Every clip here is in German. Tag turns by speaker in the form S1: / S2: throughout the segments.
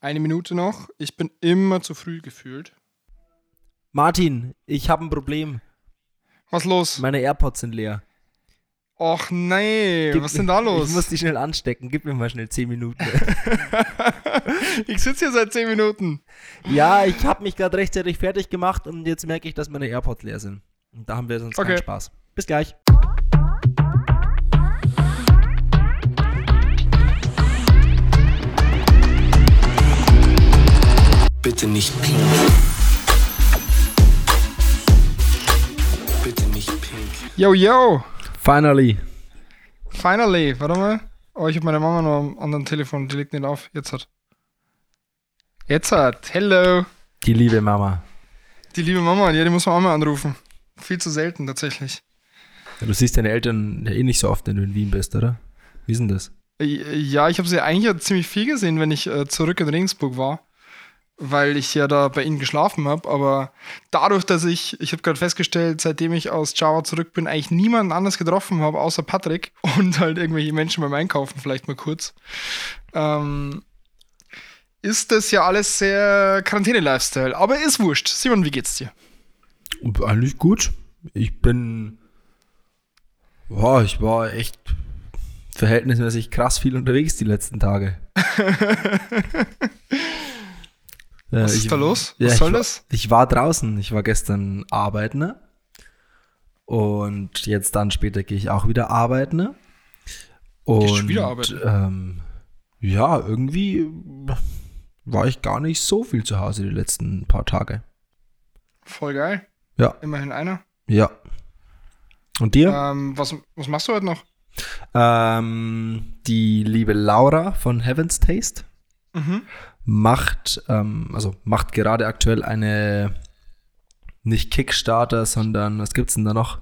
S1: Eine Minute noch. Ich bin immer zu früh gefühlt.
S2: Martin, ich habe ein Problem.
S1: Was los?
S2: Meine AirPods sind leer.
S1: Och nee,
S2: Gib
S1: was ist denn da los?
S2: Ich muss die schnell anstecken. Gib mir mal schnell 10 Minuten.
S1: ich sitze hier seit 10 Minuten.
S2: ja, ich habe mich gerade rechtzeitig fertig gemacht und jetzt merke ich, dass meine AirPods leer sind. Und da haben wir sonst
S1: Okay.
S2: keinen Spaß. Bis gleich.
S3: Bitte nicht pink. Bitte nicht pink.
S1: Yo, yo.
S2: Finally.
S1: Finally. Warte mal. Oh, ich habe meine Mama noch am anderen Telefon. Die legt nicht auf. Jetzt hat. Jetzt hat. Hello.
S2: Die liebe Mama.
S1: Die liebe Mama. Ja, die muss man auch mal anrufen. Viel zu selten tatsächlich.
S2: Du siehst deine Eltern ja eh nicht so oft, wenn du in Wien bist, oder? Wie ist denn das?
S1: Ja, ich habe sie eigentlich ja ziemlich viel gesehen, wenn ich äh, zurück in Regensburg war, weil ich ja da bei ihnen geschlafen habe. Aber dadurch, dass ich, ich habe gerade festgestellt, seitdem ich aus Java zurück bin, eigentlich niemanden anders getroffen habe, außer Patrick und halt irgendwelche Menschen beim Einkaufen vielleicht mal kurz, ähm, ist das ja alles sehr Quarantäne-Lifestyle. Aber ist wurscht. Simon, wie geht's dir?
S2: Eigentlich gut. Ich bin. Boah, ich war echt verhältnismäßig krass viel unterwegs die letzten Tage. Äh,
S1: Was
S2: ich-
S1: ist da los?
S2: Ja,
S1: Was
S2: ich
S1: soll
S2: war-
S1: das?
S2: Ich war draußen. Ich war gestern arbeiten. ne? Und jetzt dann später gehe ich auch wieder arbeiten. ne? Und
S1: wieder arbeiten?
S2: Ähm, ja, irgendwie war ich gar nicht so viel zu Hause die letzten paar Tage.
S1: Voll geil.
S2: Ja,
S1: Immerhin einer.
S2: ja. Und dir?
S1: Ähm, was, was machst du heute noch?
S2: Ähm, die liebe Laura von Heaven's Taste
S1: Mhm.
S2: Macht, ähm, also macht gerade aktuell eine nicht Kickstarter, sondern was gibt's denn da noch?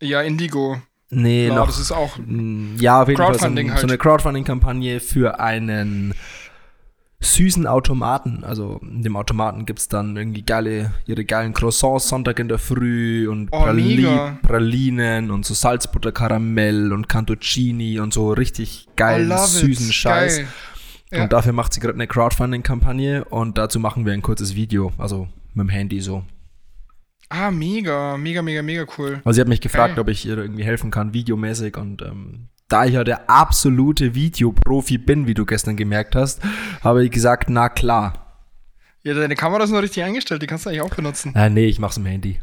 S1: Ja, Indigo.
S2: Nee,
S1: Klar,
S2: noch.
S1: das ist auch
S2: ja, auf jeden Fall so, ein,
S1: halt.
S2: so eine Crowdfunding-Kampagne für einen süßen Automaten. Also in dem Automaten gibt's dann irgendwie geile, ihre geilen Croissants Sonntag in der Früh und
S1: Oh, mega.
S2: Pralinen und so Salzbutter Karamell und Cantuccini und so richtig geilen, süßen
S1: it.
S2: Scheiß.
S1: Geil. Ja.
S2: Und dafür macht sie gerade eine Crowdfunding-Kampagne und dazu machen wir ein kurzes Video, also mit dem Handy so.
S1: Ah, mega, mega, mega, mega cool.
S2: Also sie hat mich gefragt,
S1: Geil.
S2: ob ich ihr irgendwie helfen kann, videomäßig und ähm, da ich ja der absolute Videoprofi bin, wie du gestern gemerkt hast, habe ich gesagt, na klar.
S1: Ja, deine Kamera ist noch richtig eingestellt, die kannst du eigentlich auch benutzen.
S2: Ah, nee, ich mach's im Handy.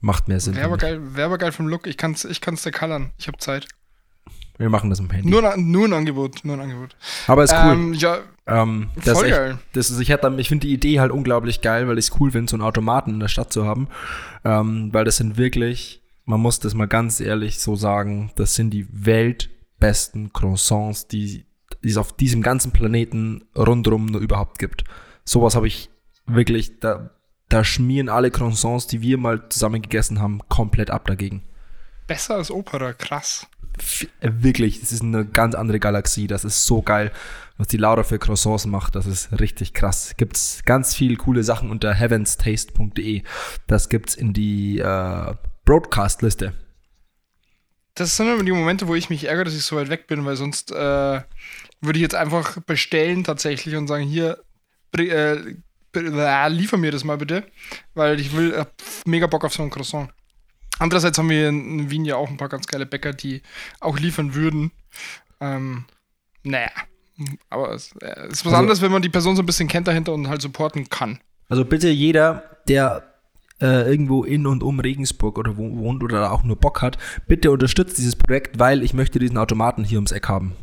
S2: Macht mehr Sinn.
S1: Wäre aber geil, wär aber geil vom Look. Ich kann's, ich kann's dir coloren. Ich habe Zeit.
S2: Wir machen das im Handy.
S1: Nur, ein- nur ein Angebot, nur ein Angebot.
S2: aber ist cool.
S1: Ähm, ja,
S2: Ähm, das
S1: voll
S2: ist echt,
S1: geil.
S2: Das ist, ich ich finde die Idee halt unglaublich geil, weil ich es cool finde, so einen Automaten in der Stadt zu haben. Ähm, weil das sind wirklich, man muss das mal ganz ehrlich so sagen, das sind die weltbesten Croissants, die, die es auf diesem ganzen Planeten rundrum nur überhaupt gibt. Sowas habe ich wirklich, da, da schmieren alle Croissants, die wir mal zusammen gegessen haben, komplett ab dagegen.
S1: Besser als Opera, krass.
S2: Äh, Wirklich, das ist eine ganz andere Galaxie. Das ist so geil, was die Laura für Croissants macht. Das ist richtig krass. Gibt's ganz viel coole Sachen unter heavenstaste.de. Das gibt's in die äh, Broadcast-Liste.
S1: Das sind immer die Momente, wo ich mich ärgere, dass ich so weit weg bin, weil sonst äh, würde ich jetzt einfach bestellen tatsächlich und sagen, hier, äh, liefer mir das mal bitte, weil ich will, mega Bock auf so ein Croissant. Andererseits haben wir in Wien ja auch ein paar ganz geile Bäcker, die auch liefern würden. Ähm, naja, aber es äh, ist was
S2: Also-
S1: anderes, wenn man die Person so ein bisschen kennt dahinter und halt supporten kann.
S2: Also bitte jeder, der äh, irgendwo in und um Regensburg oder wo wohnt oder auch nur Bock hat, bitte unterstützt dieses Projekt, weil ich möchte diesen Automaten hier ums Eck haben.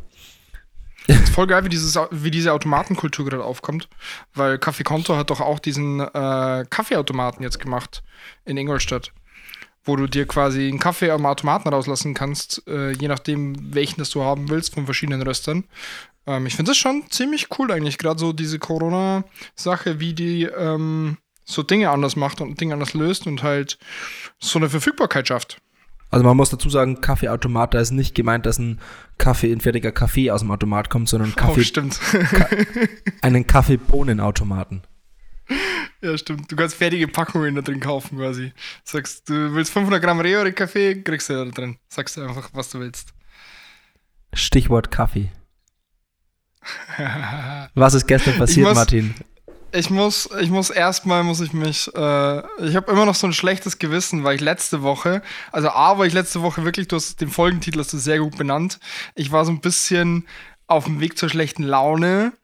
S1: ist voll geil, wie, dieses, wie diese Automatenkultur gerade aufkommt, weil Café Konto hat doch auch diesen äh, Kaffeeautomaten jetzt gemacht in Ingolstadt, wo du dir quasi einen Kaffee am Automaten rauslassen kannst, äh, je nachdem, welchen das du haben willst, von verschiedenen Röstern. Ähm, ich finde das schon ziemlich cool eigentlich, gerade so diese Corona-Sache, wie die ähm, so Dinge anders macht und Dinge anders löst und halt so eine Verfügbarkeit schafft.
S2: Also man muss dazu sagen, Kaffeeautomat, da ist nicht gemeint, dass ein Kaffee, ein fertiger Kaffee aus dem Automat kommt, sondern
S1: Oh,
S2: Kaffee,
S1: stimmt.
S2: einen Kaffeebohnenautomaten.
S1: Ja, stimmt. Du kannst fertige Packungen da drin kaufen quasi. Sagst, du willst 500 Gramm Reore-Kaffee, kriegst du da drin. Sagst du einfach, was du willst.
S2: Stichwort Kaffee. Was ist gestern passiert,
S1: muss-
S2: Martin?
S1: Ich muss, ich muss erstmal, muss ich mich, äh, ich habe immer noch so ein schlechtes Gewissen, weil ich letzte Woche, also A, war ich letzte Woche wirklich, du hast den Folgentitel hast du sehr gut benannt. Ich war so ein bisschen auf dem Weg zur schlechten Laune,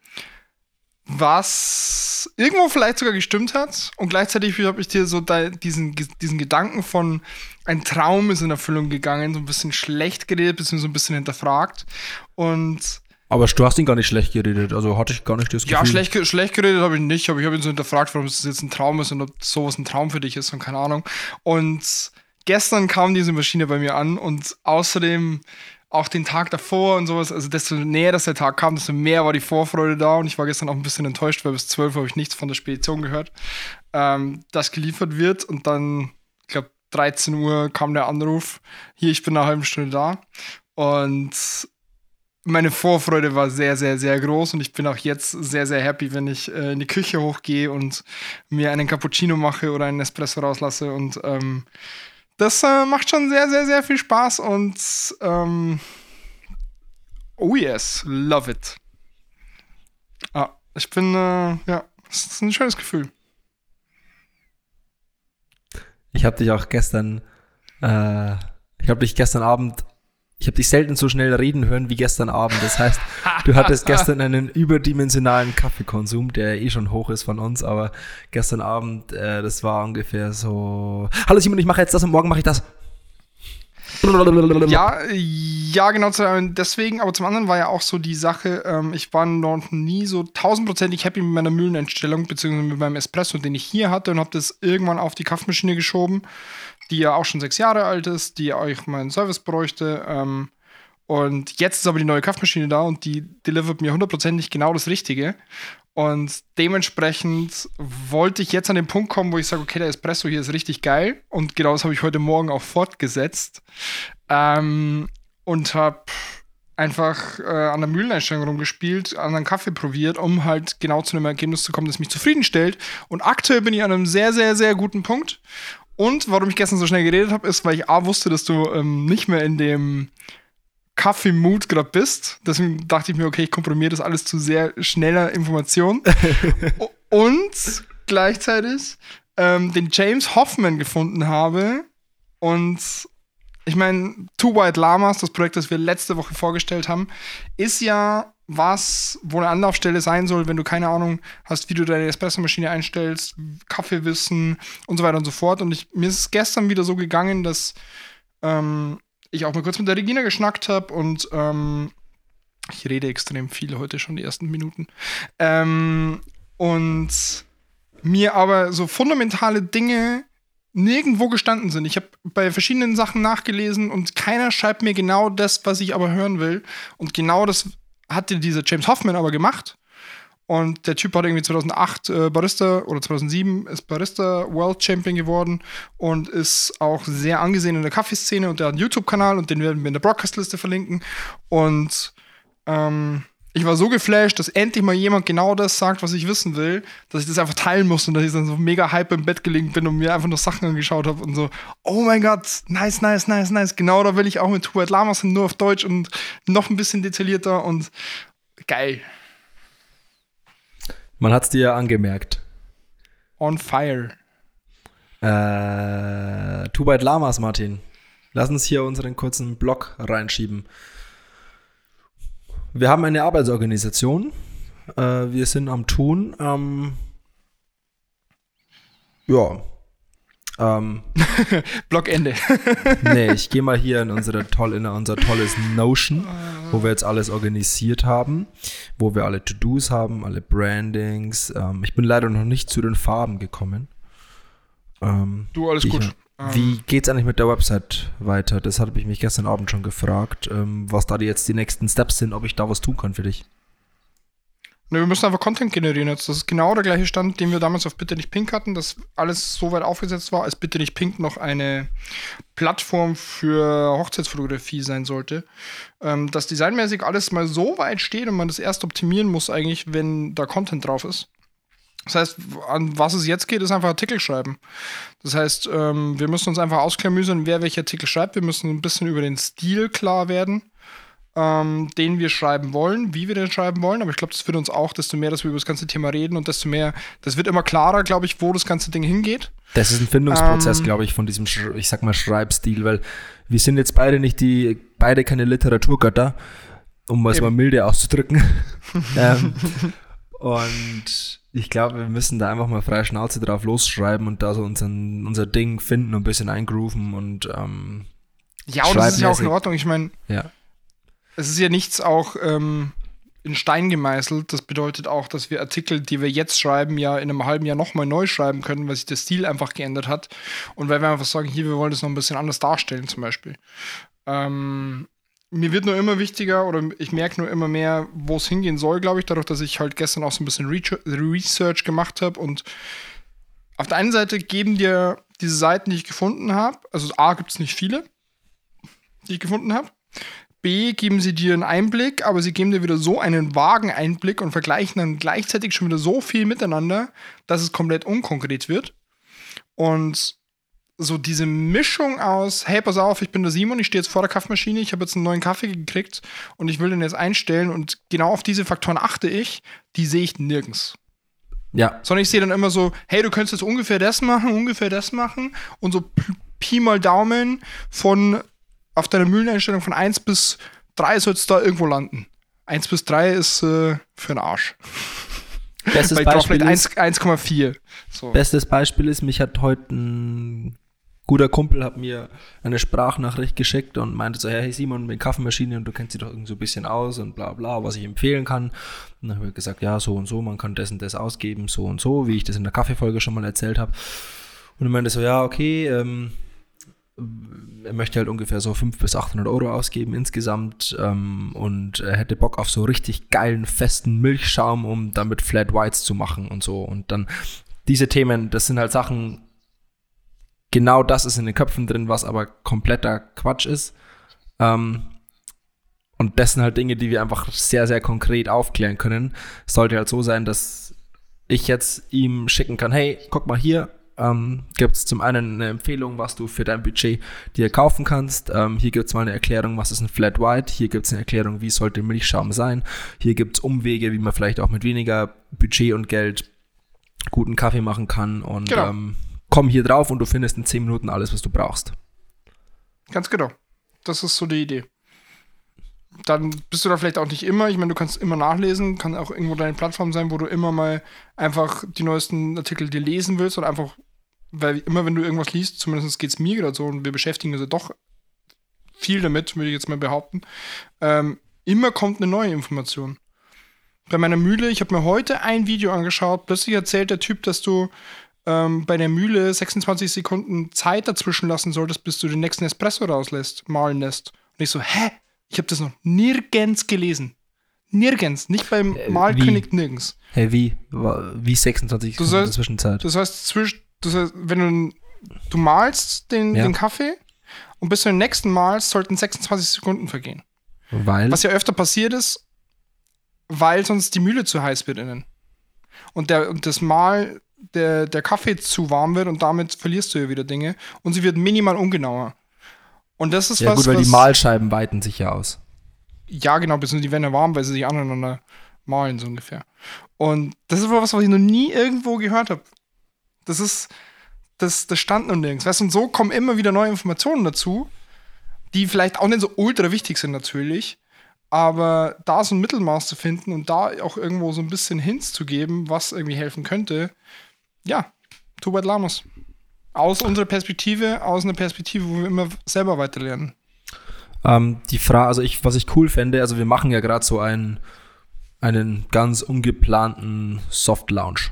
S1: was irgendwo vielleicht sogar gestimmt hat. Und gleichzeitig habe ich dir so da, diesen, diesen Gedanken von ein Traum ist in Erfüllung gegangen, so ein bisschen schlecht geredet, beziehungsweise so ein bisschen hinterfragt. Und
S2: Aber du hast ihn gar nicht schlecht geredet, also hatte ich gar nicht das Gefühl.
S1: ja, schlecht, schlecht geredet habe ich nicht, aber ich habe ihn so hinterfragt, warum es jetzt ein Traum ist und ob sowas ein Traum für dich ist und keine Ahnung. Und gestern kam diese Maschine bei mir an und außerdem auch den Tag davor und sowas, also desto näher dass der Tag kam, desto mehr war die Vorfreude da und ich war gestern auch ein bisschen enttäuscht, weil bis 12 habe ich nichts von der Spedition gehört, ähm, das geliefert wird und dann, ich glaube, 13 Uhr kam der Anruf, hier, ich bin eine halbe Stunde da und meine Vorfreude war sehr, sehr, sehr groß und ich bin auch jetzt sehr, sehr happy, wenn ich äh, in die Küche hochgehe und mir einen Cappuccino mache oder einen Espresso rauslasse und ähm, das äh, macht schon sehr, sehr, sehr viel Spaß und ähm, oh yes, love it. Ah, ich bin, äh, ja, es ist ein schönes Gefühl.
S2: Ich habe dich auch gestern, äh, ich habe dich gestern Abend, ich habe dich selten so schnell reden hören wie gestern Abend. Das heißt, du hattest gestern einen überdimensionalen Kaffeekonsum, der eh schon hoch ist von uns, aber gestern Abend, äh, das war ungefähr so, hallo Simon, ich mache jetzt das und morgen mache ich das.
S1: Ja, ja, genau. zu- Deswegen, aber zum anderen war ja auch so die Sache, ähm, ich war noch nie so tausendprozentig happy mit meiner Mühleneinstellung, beziehungsweise mit meinem Espresso, den ich hier hatte und habe das irgendwann auf die Kaffeemaschine geschoben, die ja auch schon sechs Jahre alt ist, die auch meinen Service bräuchte. Ähm, und jetzt ist aber die neue Kaffeemaschine da und die delivert mir hundertprozentig genau das Richtige. Und dementsprechend wollte ich jetzt an den Punkt kommen, wo ich sage, okay, der Espresso hier ist richtig geil. Und genau das habe ich heute Morgen auch fortgesetzt. Ähm, und habe einfach äh, an der Mühleneinstellung rumgespielt, anderen Kaffee probiert, um halt genau zu einem Ergebnis zu kommen, das mich zufriedenstellt. Und aktuell bin ich an einem sehr, sehr, sehr guten Punkt. Und warum ich gestern so schnell geredet habe, ist, weil ich A wusste, dass du ähm, nicht mehr in dem Kaffee-Mood gerade bist. Deswegen dachte ich mir, okay, ich komprimiere das alles zu sehr schneller Information. Und gleichzeitig ähm, den James Hoffman gefunden habe. Und ich meine, Two White Llamas, das Projekt, das wir letzte Woche vorgestellt haben, ist ja was, wo eine Anlaufstelle sein soll, wenn du keine Ahnung hast, wie du deine Espressomaschine einstellst, Kaffeewissen und so weiter und so fort. Und ich, mir ist es gestern wieder so gegangen, dass ähm, ich auch mal kurz mit der Regina geschnackt habe und ähm, ich rede extrem viel heute schon die ersten Minuten. Ähm, und mir aber so fundamentale Dinge nirgendwo gestanden sind. Ich habe bei verschiedenen Sachen nachgelesen und keiner schreibt mir genau das, was ich aber hören will. Und genau das hatte dieser James Hoffman aber gemacht. Und der Typ hat irgendwie 2008 äh, Barista oder 2007 ist Barista World Champion geworden und ist auch sehr angesehen in der Kaffeeszene und der hat einen YouTube-Kanal und den werden wir in der Broadcast-Liste verlinken. Und ähm, ich war so geflasht, dass endlich mal jemand genau das sagt, was ich wissen will, dass ich das einfach teilen muss und dass ich dann so mega hype im Bett gelegen bin und mir einfach nur Sachen angeschaut habe und so, oh mein Gott, nice, nice, nice, nice. Genau da will ich auch mit Two White Lamas hin, nur auf Deutsch und noch ein bisschen detaillierter und geil.
S2: Man hat's dir ja angemerkt.
S1: On fire.
S2: Äh, Two Byte Lamas, Martin. Lass uns hier unseren kurzen Blog reinschieben. Wir haben eine Arbeitsorganisation. Äh, wir sind am Tun. Ähm, ja. Ähm,
S1: Blockende.
S2: nee, ich gehe mal hier in, unsere toll, in unser tolles Notion, wo wir jetzt alles organisiert haben, wo wir alle To-Dos haben, alle Brandings. Ähm, ich bin leider noch nicht zu den Farben gekommen. Ähm,
S1: Du, alles gut.
S2: Wie geht's eigentlich mit der Website weiter? Das habe ich mich gestern Abend schon gefragt, ähm, was da jetzt die nächsten Steps sind, ob ich da was tun kann für dich.
S1: Ne, wir müssen einfach Content generieren jetzt. Das ist genau der gleiche Stand, den wir damals auf Bitte nicht Pink hatten, dass alles so weit aufgesetzt war, als Bitte nicht Pink noch eine Plattform für Hochzeitsfotografie sein sollte. Ähm, dass designmäßig alles mal so weit steht und man das erst optimieren muss, eigentlich, wenn da Content drauf ist. Das heißt, an was es jetzt geht, ist einfach Artikel schreiben. Das heißt, ähm, wir müssen uns einfach ausklamüsern, wer welche Artikel schreibt. Wir müssen ein bisschen über den Stil klar werden. ähm, den wir schreiben wollen, wie wir den schreiben wollen. Aber ich glaube, das wird uns auch, desto mehr, dass wir über das ganze Thema reden und desto mehr, das wird immer klarer, glaube ich, wo das ganze Ding hingeht.
S2: Das ist ein Findungsprozess,
S1: Ähm,
S2: glaube ich, von diesem, ich sag mal, Schreibstil, weil wir sind jetzt beide nicht die, beide keine Literaturgötter, um es mal milde auszudrücken. ähm, und ich glaube, wir müssen da einfach mal freie Schnauze drauf losschreiben und da so unseren, unser Ding finden und ein bisschen eingrooven und ähm,
S1: Ja, und das ist ja auch in. Ordnung. Ich meine,
S2: ja.
S1: es ist ja nichts auch ähm, in Stein gemeißelt. Das bedeutet auch, dass wir Artikel, die wir jetzt schreiben, ja in einem halben Jahr nochmal neu schreiben können, weil sich der Stil einfach geändert hat. Und weil wir einfach sagen, hier, wir wollen das noch ein bisschen anders darstellen, zum Beispiel. Ähm, mir wird nur immer wichtiger oder ich merke nur immer mehr, wo es hingehen soll, glaube ich, dadurch, dass ich halt gestern auch so ein bisschen Research gemacht habe. Und auf der einen Seite geben dir diese Seiten, die ich gefunden habe, also A gibt es nicht viele, die ich gefunden habe. B, geben sie dir einen Einblick, aber sie geben dir wieder so einen vagen Einblick und vergleichen dann gleichzeitig schon wieder so viel miteinander, dass es komplett unkonkret wird. Und so diese Mischung aus, hey, pass auf, ich bin der Simon, ich stehe jetzt vor der Kaffeemaschine, ich habe jetzt einen neuen Kaffee gekriegt und ich will den jetzt einstellen und genau auf diese Faktoren achte ich, die sehe ich nirgends.
S2: Ja,
S1: Sondern ich sehe dann immer so, hey, du könntest jetzt ungefähr das machen, ungefähr das machen und so Pi mal Daumen von auf deiner Mühleneinstellung von 1 bis 3 soll es da irgendwo landen. 1 bis 3 ist äh, für den Arsch.
S2: bestes Beispiel,
S1: vielleicht
S2: ist,
S1: 1 1,4. So.
S2: bestes Beispiel ist, mich hat heute ein guter Kumpel hat mir eine Sprachnachricht geschickt und meinte so, hey Simon, mit Kaffeemaschine und du kennst sie doch irgendwie so ein bisschen aus und bla bla, was ich empfehlen kann. Und dann habe ich gesagt, ja, so und so, man kann das und das ausgeben, so und so, wie ich das in der Kaffeefolge schon mal erzählt habe. Und er meinte so, ja, okay, ähm, er möchte halt ungefähr so 500 bis 800 Euro ausgeben insgesamt ähm, und er hätte Bock auf so richtig geilen, festen Milchschaum, um damit Flat Whites zu machen und so. Und dann diese Themen, das sind halt Sachen, genau das ist in den Köpfen drin, was aber kompletter Quatsch ist. Ähm, und das sind halt Dinge, die wir einfach sehr, sehr konkret aufklären können. Es sollte halt so sein, dass ich jetzt ihm schicken kann, hey, guck mal hier, ähm, gibt es zum einen eine Empfehlung, was du für dein Budget dir kaufen kannst. Ähm, hier gibt es mal eine Erklärung, was ist ein Flat White. Hier gibt es eine Erklärung, wie sollte Milchschaum sein. Hier gibt es Umwege, wie man vielleicht auch mit weniger Budget und Geld guten Kaffee machen kann. Und
S1: Genau.
S2: ähm, komm hier drauf und du findest in 10 Minuten alles, was du brauchst.
S1: Ganz genau. Das ist so die Idee. Dann bist du da vielleicht auch nicht immer. Ich meine, du kannst immer nachlesen, kann auch irgendwo deine Plattform sein, wo du immer mal einfach die neuesten Artikel dir lesen willst und einfach, weil immer wenn du irgendwas liest, zumindest geht es mir gerade so und wir beschäftigen uns ja doch viel damit, würde ich jetzt mal behaupten, ähm, immer kommt eine neue Information. Bei meiner Mühle, ich habe mir heute ein Video angeschaut, plötzlich erzählt der Typ, dass du ähm, bei der Mühle 26 Sekunden Zeit dazwischen lassen solltest, bis du den nächsten Espresso rauslässt, malen lässt. Und ich so, hä? Ich habe das noch nirgends gelesen. Nirgends. Nicht beim
S2: Äh,
S1: Malkönig nirgends.
S2: Hey, wie? Wie 26
S1: Du
S2: Sekunden in der Zwischenzeit?
S1: Das heißt, zwisch, das heißt wenn du, du malst den,
S2: Ja.
S1: den Kaffee und bis du den nächsten malst, sollten 26 Sekunden vergehen.
S2: Weil?
S1: Was ja öfter passiert ist, weil sonst die Mühle zu heiß wird innen. Und, der, und das Mal, der, der Kaffee zu warm wird und damit verlierst du ja wieder Dinge. Und sie wird minimal ungenauer. Und das ist
S2: ja
S1: was,
S2: gut, weil
S1: was,
S2: die Malscheiben weiten sich ja aus.
S1: Ja, genau, beziehungsweise die werden ja warm, weil sie sich aneinander malen, so ungefähr. Und das ist aber was, was ich noch nie irgendwo gehört habe. Das ist, das, das stand noch nirgends. Weißt du, und so kommen immer wieder neue Informationen dazu, die vielleicht auch nicht so ultra wichtig sind, natürlich. Aber da so ein Mittelmaß zu finden und da auch irgendwo so ein bisschen Hints zu geben, was irgendwie helfen könnte, ja, Tubert Lamus. Aus unserer Perspektive, aus einer Perspektive, wo wir immer selber weiterlernen.
S2: Ähm, die Frage, also ich, was ich cool fände, also wir machen ja gerade so einen, einen ganz ungeplanten Soft Launch.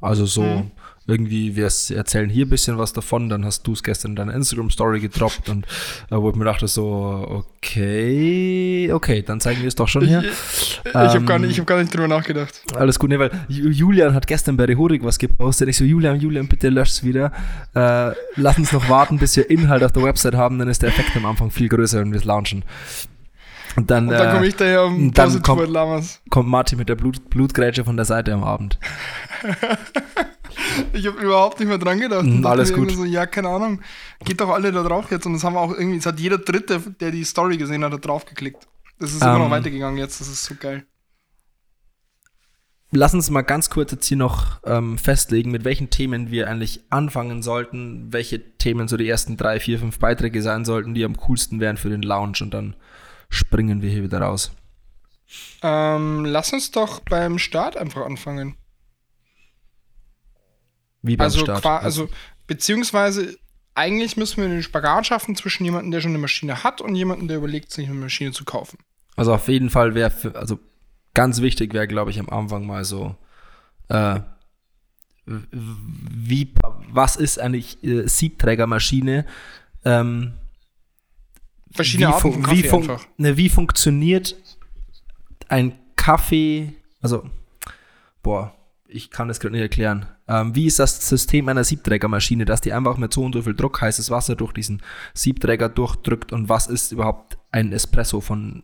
S2: Also so
S1: Mhm.
S2: Irgendwie, wir erzählen hier ein bisschen was davon, dann hast du es gestern in deiner Instagram-Story gedroppt und äh, wo ich mir dachte so, okay, okay, dann zeigen wir es doch schon hier.
S1: Ich habe
S2: Ähm,
S1: gar, nicht- ich hab gar nicht drüber nachgedacht.
S2: Alles gut, ne, weil Ju- Julian hat gestern bei Rehorik was gepostet. Ich so, Julian, Julian, bitte lösch's wieder. Äh, lass uns noch warten, bis wir Inhalt auf der Website haben, dann ist der Effekt am Anfang viel größer, wenn wir es launchen. Und dann,
S1: Und dann
S2: äh,
S1: komme ich daher um
S2: dann kommt- kommt Martin mit der Blut, Blutgrätsche von der Seite am Abend.
S1: Ich habe überhaupt nicht mehr dran gedacht. Und dachte
S2: alles gut.
S1: So, ja, keine Ahnung. Geht doch alle da drauf jetzt. Und das haben wir auch irgendwie, es hat jeder Dritte, der die Story gesehen hat, da drauf geklickt. Das ist immer noch
S2: Ähm.
S1: weitergegangen jetzt, das ist so geil.
S2: Lass uns mal ganz kurz jetzt hier noch ähm, festlegen, mit welchen Themen wir eigentlich anfangen sollten, welche Themen so die ersten drei, vier, fünf Beiträge sein sollten, die am coolsten wären für den Lounge und dann springen wir hier wieder raus.
S1: Ähm, lass uns doch beim Start einfach anfangen.
S2: Wie beim
S1: Also,
S2: Start.
S1: also, beziehungsweise, eigentlich müssen wir den Spagat schaffen zwischen jemandem, der schon eine Maschine hat und jemandem, der überlegt, sich eine Maschine zu kaufen.
S2: Also auf jeden Fall wäre, also ganz wichtig wäre, glaube ich, am Anfang mal so, äh, wie, was ist eigentlich äh, Siebträgermaschine? Ähm,
S1: Verschiedene Arten
S2: fun-
S1: von Kaffee
S2: wie, fun
S1: einfach.
S2: ne, wie funktioniert ein Kaffee, also, boah, ich kann das gerade nicht erklären. Ähm, wie ist das System einer Siebträgermaschine, dass die einfach mit so und so viel Druck heißes Wasser durch diesen Siebträger durchdrückt und was ist überhaupt ein Espresso von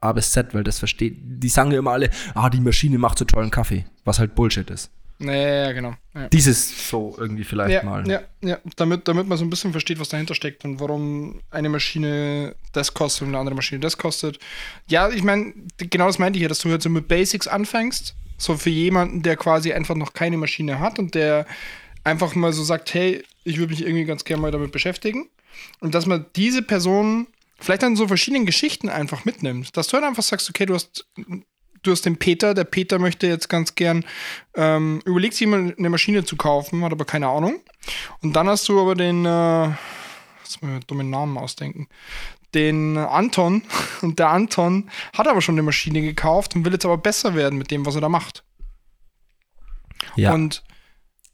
S2: A bis Z, weil das versteht, die sagen ja immer alle, ah, die Maschine macht so tollen Kaffee, was halt Bullshit ist.
S1: Naja, ja, genau. Ja.
S2: Dieses so irgendwie vielleicht
S1: Ja,
S2: mal.
S1: ja, ja. Damit, damit man so ein bisschen versteht, was dahinter steckt und warum eine Maschine das kostet und eine andere Maschine das kostet. Ja, ich meine, genau das meinte ich ja, dass du halt so mit Basics anfängst. So für jemanden, der quasi einfach noch keine Maschine hat und der einfach mal so sagt, hey, ich würde mich irgendwie ganz gerne mal damit beschäftigen. Und dass man diese Person vielleicht an so verschiedenen Geschichten einfach mitnimmt. Dass du halt einfach sagst, okay, du hast, du hast den Peter, der Peter möchte jetzt ganz gern, ähm, überlegt sich mal eine Maschine zu kaufen, hat aber keine Ahnung. Und dann hast du aber den, äh, jetzt muss ich mir einen dummen Namen ausdenken, den Anton. Und der Anton hat aber schon eine Maschine gekauft und will jetzt aber besser werden mit dem, was er da macht.
S2: Ja.
S1: Und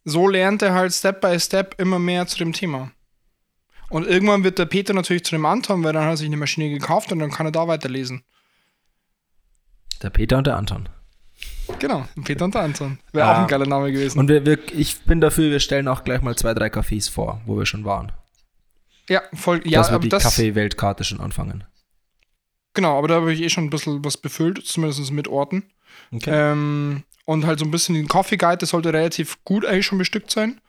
S1: so lernt er halt Step by Step immer mehr zu dem Thema. Und irgendwann wird der Peter natürlich zu dem Anton, weil dann hat er sich eine Maschine gekauft und dann kann er da weiterlesen.
S2: der Peter und der Anton.
S1: Genau, Peter und der Anton. Wäre
S2: Ja.
S1: auch ein geiler Name gewesen.
S2: Und wir, wir, ich bin dafür, wir stellen auch gleich mal zwei, drei Cafés vor, wo wir schon waren.
S1: Ja, voll. Ja,
S2: dass wir die Kaffee-Weltkarte schon anfangen.
S1: genau, aber da habe ich eh schon ein bisschen was befüllt, zumindest mit Orten. Ähm, und halt so ein bisschen den Coffee Guide, das sollte relativ gut eigentlich schon bestückt sein.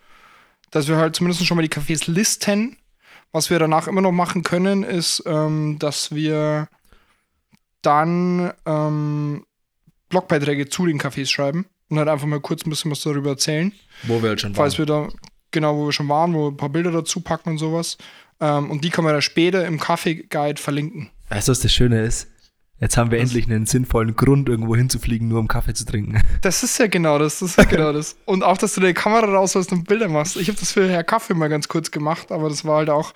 S1: Dass wir halt zumindest schon mal die Cafés listen. Was wir danach immer noch machen können, ist, ähm, dass wir dann ähm, Blogbeiträge zu den Cafés schreiben und halt einfach mal kurz ein bisschen was darüber erzählen.
S2: Wo wir halt schon waren.
S1: Falls wir da, genau, wo wir schon waren, wo wir ein paar Bilder dazu packen und sowas. Ähm, und die kann man dann später im Kaffee Guide verlinken.
S2: Weißt du, was das Schöne ist? Jetzt haben wir endlich einen sinnvollen Grund, irgendwo hinzufliegen, nur um Kaffee zu trinken.
S1: Das ist ja genau das, das ist ja genau das. Und auch, dass du deine Kamera rausholst und Bilder machst. Ich habe das für Herr Kaffee mal ganz kurz gemacht, aber das war halt auch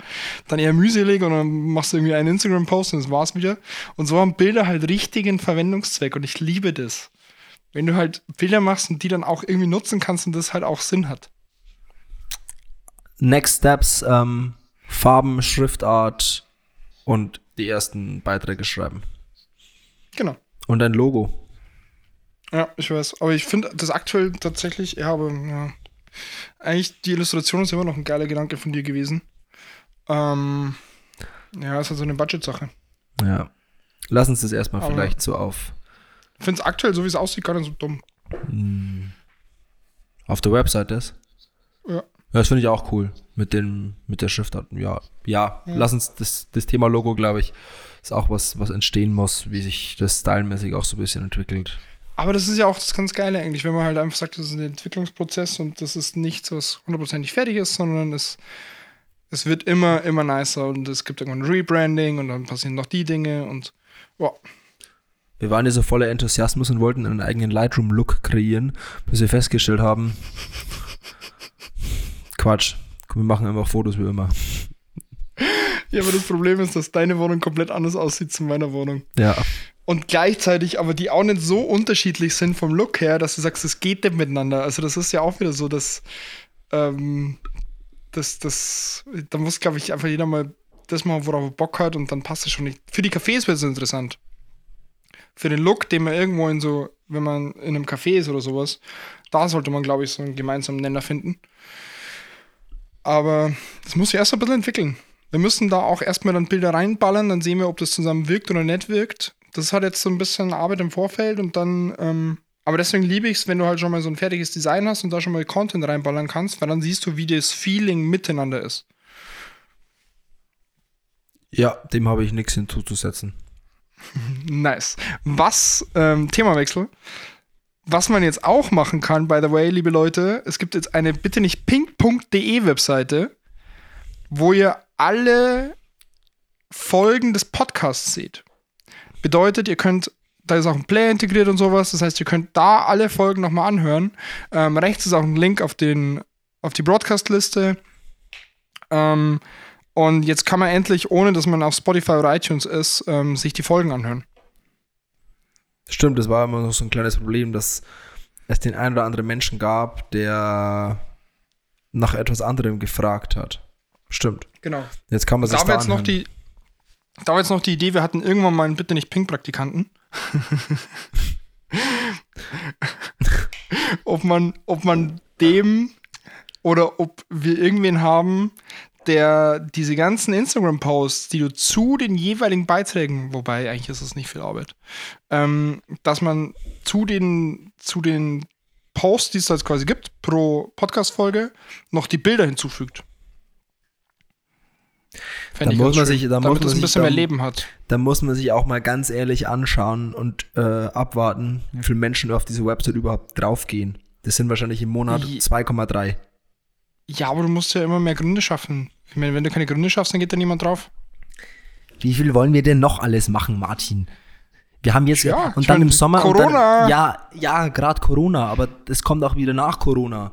S1: dann eher mühselig und dann machst du irgendwie einen Instagram-Post und das war's wieder. Und so haben Bilder halt richtigen Verwendungszweck und ich liebe das. Wenn du halt Bilder machst und die dann auch irgendwie nutzen kannst und das halt auch Sinn hat.
S2: Next Steps, ähm, Farben, Schriftart und die ersten Beiträge schreiben.
S1: Genau.
S2: Und ein Logo.
S1: Ja, ich weiß. Aber ich finde das aktuell tatsächlich, ja, aber ja. Eigentlich, die Illustration ist immer noch ein geiler Gedanke von dir gewesen. Ähm, ja, ist halt so eine Budget-Sache.
S2: Ja. Lass uns das erstmal
S1: Aber-
S2: vielleicht so auf,
S1: Ich finde es aktuell, so wie es aussieht, gar nicht so dumm.
S2: auf der Website ist.
S1: Ja.
S2: Ja, das finde ich auch cool. Mit dem, mit der Schriftart. Ja, ja, lass uns das, das Thema Logo, glaube ich, ist auch was, was entstehen muss, wie sich das stylmäßig auch so ein bisschen entwickelt.
S1: Aber das ist ja auch das ganz Geile eigentlich, wenn man halt einfach sagt, das ist ein Entwicklungsprozess und das ist nichts, was hundertprozentig fertig ist, sondern es, es wird immer, immer nicer und es gibt irgendwann ein Rebranding und dann passieren noch die Dinge und ja,
S2: Wir waren ja so voller Enthusiasmus und wollten einen eigenen Lightroom-Look kreieren, bis wir festgestellt haben, Quatsch, wir machen einfach Fotos wie immer.
S1: Ja, aber das Problem ist, dass deine Wohnung komplett anders aussieht zu meiner Wohnung.
S2: Ja,
S1: Und gleichzeitig aber die auch nicht so unterschiedlich sind vom Look her, dass du sagst, es geht nicht miteinander. Also das ist ja auch wieder so, dass ähm, das, das, da muss, glaube ich, einfach jeder mal das machen, worauf er Bock hat und dann passt es schon nicht. Für die Cafés wird es interessant. Für den Look, den man irgendwo in so, wenn man in einem Café ist oder sowas, da sollte man, glaube ich, so einen gemeinsamen Nenner finden. Aber das muss sich erst ein bisschen entwickeln. Wir müssen da auch erstmal dann Bilder reinballern, dann sehen wir, ob das zusammen wirkt oder nicht wirkt. Das hat jetzt so ein bisschen Arbeit im Vorfeld und dann, ähm, aber deswegen liebe ich es, wenn du halt schon mal so ein fertiges Design hast und da schon mal Content reinballern kannst, weil dann siehst du, wie das Feeling miteinander ist.
S2: ja, dem habe ich nichts hinzuzusetzen.
S1: Nice. Was, ähm, Themawechsel. Was man jetzt auch machen kann, by the way, liebe Leute, es gibt jetzt eine bitte nicht pink.de Webseite, wo ihr alle Folgen des Podcasts seht. Bedeutet, ihr könnt, da ist auch ein Player integriert und sowas, das heißt, ihr könnt da alle Folgen nochmal anhören. Ähm, rechts ist auch ein Link auf, den, auf die Broadcast-Liste. Ähm, und jetzt kann man endlich, ohne dass man auf Spotify oder iTunes ist, ähm, sich die Folgen anhören.
S2: Stimmt, das war immer noch so ein kleines Problem, dass es den einen oder anderen Menschen gab, der nach etwas anderem gefragt hat. Stimmt.
S1: Genau.
S2: Jetzt kann man sich
S1: Da jetzt noch die, da war jetzt noch die Idee, wir hatten irgendwann mal einen Bitte nicht Pink-Praktikanten. ob, man, ob man dem oder ob wir irgendwen haben, der diese ganzen Instagram-Posts, die du zu den jeweiligen Beiträgen, wobei eigentlich ist es nicht viel Arbeit, ähm, dass man zu den, zu den Posts, die es da jetzt quasi gibt, pro Podcast-Folge, noch die Bilder hinzufügt. Fänd
S2: Da
S1: ich
S2: muss man
S1: schön,
S2: sich- da muss man sich
S1: bisschen mehr
S2: dann-
S1: Leben hat.
S2: Da muss man sich auch mal ganz ehrlich anschauen und äh, abwarten, wie viele Menschen auf diese Website überhaupt draufgehen. Das sind wahrscheinlich im Monat
S1: Je-
S2: 2,3.
S1: Ja, aber du musst ja immer mehr Gründe schaffen. Ich meine, wenn du keine Gründe schaffst, dann geht da niemand drauf.
S2: Wie viel wollen wir denn noch alles machen, Martin? Wir haben jetzt
S1: Ja,
S2: und dann
S1: meine,
S2: im Sommer Und
S1: Corona.
S2: dann, ja, ja, gerade Corona, aber es kommt auch wieder nach Corona.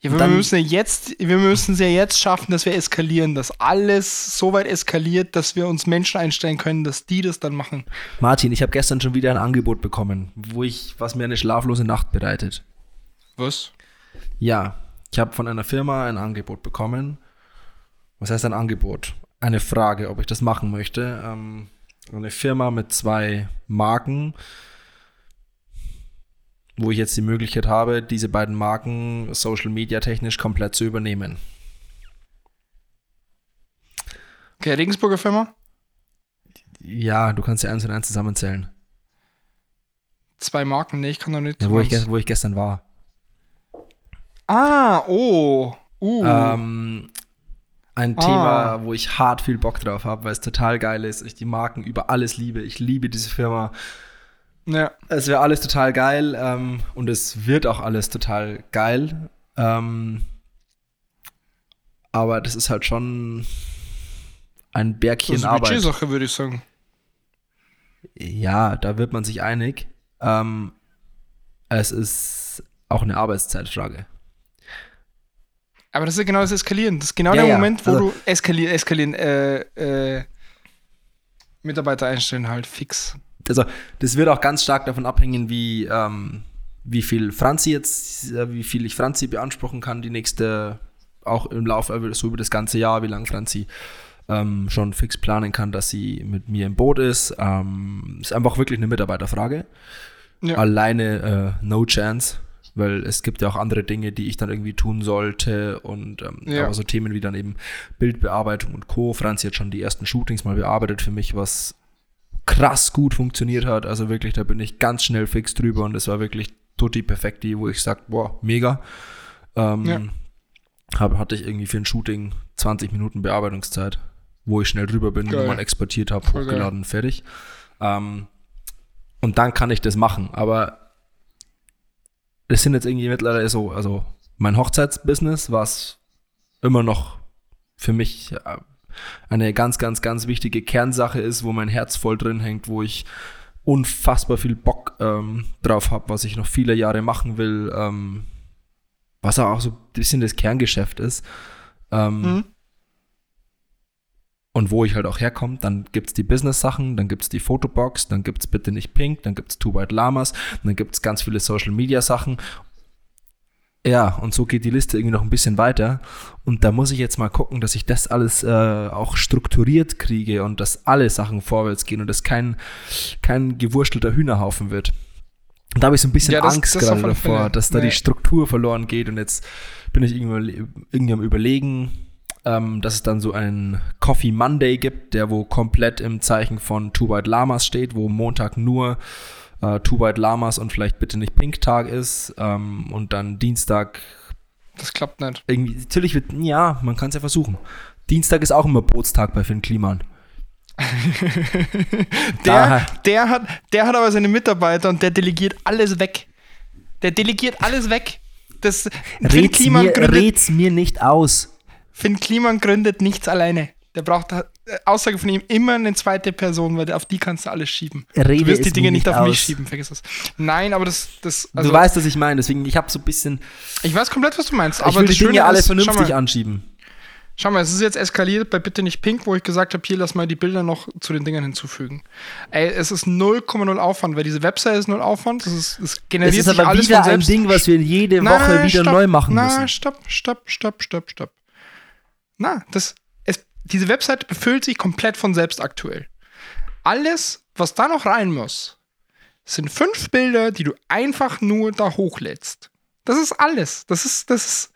S1: Ja, wir
S2: dann-
S1: müssen ja jetzt, wir müssen es ja jetzt schaffen, dass wir eskalieren, dass alles so weit eskaliert, dass wir uns Menschen einstellen können, dass die das dann machen.
S2: Martin, ich habe gestern schon wieder ein Angebot bekommen, wo ich, was mir eine schlaflose Nacht bereitet.
S1: Was?
S2: Ja, ich habe von einer Firma ein Angebot bekommen. Was heißt ein Angebot? Eine Frage, ob ich das machen möchte. Ähm, eine Firma mit zwei Marken, wo ich jetzt die Möglichkeit habe, diese beiden Marken Social Media technisch komplett zu übernehmen.
S1: Okay, Regensburger Firma?
S2: Ja, du kannst ja eins und eins zusammenzählen.
S1: Zwei Marken, nee, ich kann doch nicht.
S2: Ja, wo, ich, wo ich gestern war.
S1: Ah, oh. Uh.
S2: Ähm, ein
S1: Ah.
S2: Thema, wo ich hart viel Bock drauf habe, weil es total geil ist. Ich die Marken über alles liebe. Ich liebe diese Firma.
S1: ja.
S2: Es wäre alles total geil ähm, und es wird auch alles total geil. Ähm, aber das ist halt schon ein
S1: Das
S2: Bergchen
S1: ist eine
S2: Arbeit.
S1: Budgetsache, würde ich sagen.
S2: Ja, da wird man sich einig. Ähm, es ist auch eine Arbeitszeitfrage.
S1: Aber das ist ja genau das Eskalieren. Das ist genau
S2: Ja,
S1: der
S2: ja,
S1: Moment, wo
S2: also-
S1: du eskalieren, eskalieren, äh, äh, Mitarbeiter einstellen halt fix.
S2: Also, das wird auch ganz stark davon abhängen, wie, ähm, wie viel Franzi jetzt, äh, wie viel ich Franzi beanspruchen kann, die nächste, auch im Laufe, äh, so über das ganze Jahr, wie lange Franzi ähm, schon fix planen kann, dass sie mit mir im Boot ist. Ähm, ist einfach wirklich eine Mitarbeiterfrage.
S1: Ja.
S2: Alleine äh, no chance, weil es gibt ja auch andere Dinge, die ich dann irgendwie tun sollte und ähm,
S1: Ja.
S2: aber so Themen wie dann eben Bildbearbeitung und Co. Franzi hat schon die ersten Shootings mal bearbeitet für mich, was krass gut funktioniert hat. Also wirklich, da bin ich ganz schnell fix drüber und es war wirklich tutti perfekti, wo ich sag, boah, mega. Ähm,
S1: Ja.
S2: hab, hatte ich irgendwie für ein Shooting 20 Minuten Bearbeitungszeit, wo ich schnell drüber bin,
S1: Geil.
S2: wo man exportiert habe,
S1: Voll geil.
S2: hochgeladen, fertig. Ähm, und dann kann ich das machen. Aber es sind jetzt irgendwie mittlerweile so, also mein Hochzeitsbusiness, was immer noch für mich äh, eine ganz, ganz, ganz wichtige Kernsache ist, wo mein Herz voll drin hängt, wo ich unfassbar viel Bock ähm, drauf habe, was ich noch viele Jahre machen will, ähm, was auch so ein bisschen das Kerngeschäft ist. Ähm,
S1: Mhm.
S2: Und wo ich halt auch herkomme, dann gibt's die Business-Sachen, dann gibt's die Fotobox, dann gibt's bitte nicht Pink, dann gibt's Two White Lamas, dann gibt's ganz viele Social-Media-Sachen. Ja, und so geht die Liste irgendwie noch ein bisschen weiter. Und da muss ich jetzt mal gucken, dass ich das alles äh, auch strukturiert kriege und dass alle Sachen vorwärts gehen und dass kein, kein gewurstelter Hühnerhaufen wird. Und da habe ich so ein bisschen
S1: Ja, das-
S2: Angst
S1: das
S2: gerade davor, dass da
S1: Nee.
S2: die Struktur verloren geht. Und jetzt bin ich irgendwie, irgendwie am Überlegen, ähm, dass es dann so einen Coffee Monday gibt, der wo komplett im Zeichen von Two White Lamas steht, wo Montag nur äh, Two White Lamas und vielleicht bitte nicht Pink Tag ist ähm, und dann Dienstag
S1: Das klappt nicht.
S2: irgendwie, natürlich wird, ja, man kann es ja versuchen. Dienstag ist auch immer Bootstag bei Finn Kliman.
S1: der, der, hat, der hat aber seine Mitarbeiter und der delegiert alles weg. Der delegiert alles weg. Das, Finn
S2: Red's mir, red's mir nicht aus.
S1: Finn Kliman gründet nichts alleine. Der braucht, äh, Aussage von ihm, immer eine zweite Person, weil auf die kannst du alles schieben.
S2: Rede
S1: du wirst die Dinge nicht auf mich
S2: aus.
S1: schieben, vergiss das. Nein, aber das, das also,
S2: du weißt, was ich meine, deswegen, ich habe so ein bisschen.
S1: ich weiß komplett, was du meinst.
S2: ich
S1: aber
S2: will die
S1: das Schöne
S2: Dinge alle
S1: ist,
S2: vernünftig
S1: mal,
S2: anschieben.
S1: Schau mal, es ist jetzt eskaliert bei Bitte nicht Pink, wo ich gesagt habe, hier lass mal die Bilder noch zu den Dingern hinzufügen. Ey, es ist 0,0 Aufwand, weil diese Website ist null Aufwand. Das ist, es generiert
S2: Es ist aber
S1: alles
S2: wieder ein. Ding, was wir jede
S1: Na,
S2: Woche wieder
S1: stopp.
S2: neu machen
S1: Na,
S2: müssen.
S1: stopp, stopp, stopp, stopp, stopp. Na, das, es, diese Website befüllt sich komplett von selbst aktuell. Alles, was da noch rein muss, sind fünf Bilder, die du einfach nur da hochlädst. Das ist alles. Das ist, das ist,